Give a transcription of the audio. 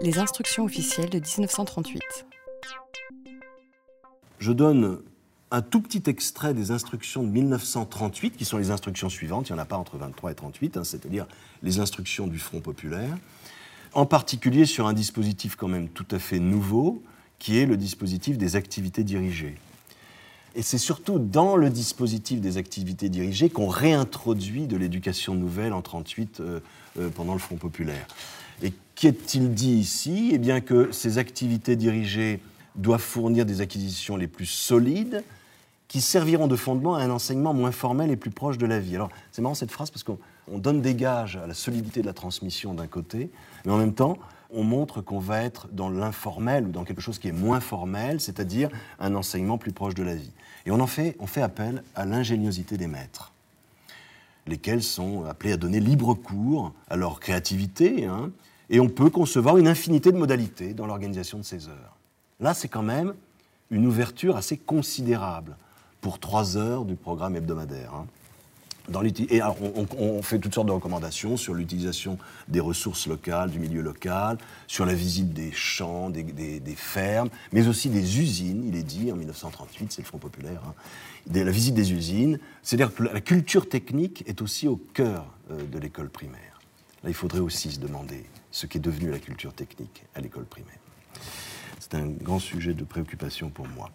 Les instructions officielles de 1938. Je donne un tout petit extrait des instructions de 1938, qui sont les instructions suivantes, il n'y en a pas entre 23 et 38, hein, c'est-à-dire les instructions du Front populaire, en particulier sur un dispositif quand même tout à fait nouveau, qui est le dispositif des activités dirigées. Et c'est surtout dans le dispositif des activités dirigées qu'on réintroduit de l'éducation nouvelle en 1938 euh, euh, pendant le Front populaire. Et qu'est-il dit ici? Eh bien que ces activités dirigées doivent fournir des acquisitions les plus solides, qui serviront de fondement à un enseignement moins formel et plus proche de la vie. Alors, c'est marrant cette phrase parce qu'on donne des gages à la solidité de la transmission d'un côté, mais en même temps, on montre qu'on va être dans l'informel ou dans quelque chose qui est moins formel, c'est-à-dire un enseignement plus proche de la vie. Et on en fait, on fait appel à l'ingéniosité des maîtres, lesquels sont appelés à donner libre cours à leur créativité, hein, et on peut concevoir une infinité de modalités dans l'organisation de ces heures. Là, c'est quand même une ouverture assez considérable pour trois heures du programme hebdomadaire. Hein. Et on, fait toutes sortes de recommandations sur l'utilisation des ressources locales, du milieu local, sur la visite des champs, des, fermes, mais aussi des usines, il est dit en 1938, c'est le Front populaire, hein, la visite des usines. C'est-à-dire que la culture technique est aussi au cœur euh, de l'école primaire. Là, il faudrait aussi se demander ce qu'est devenu la culture technique à l'école primaire. C'est un grand sujet de préoccupation pour moi.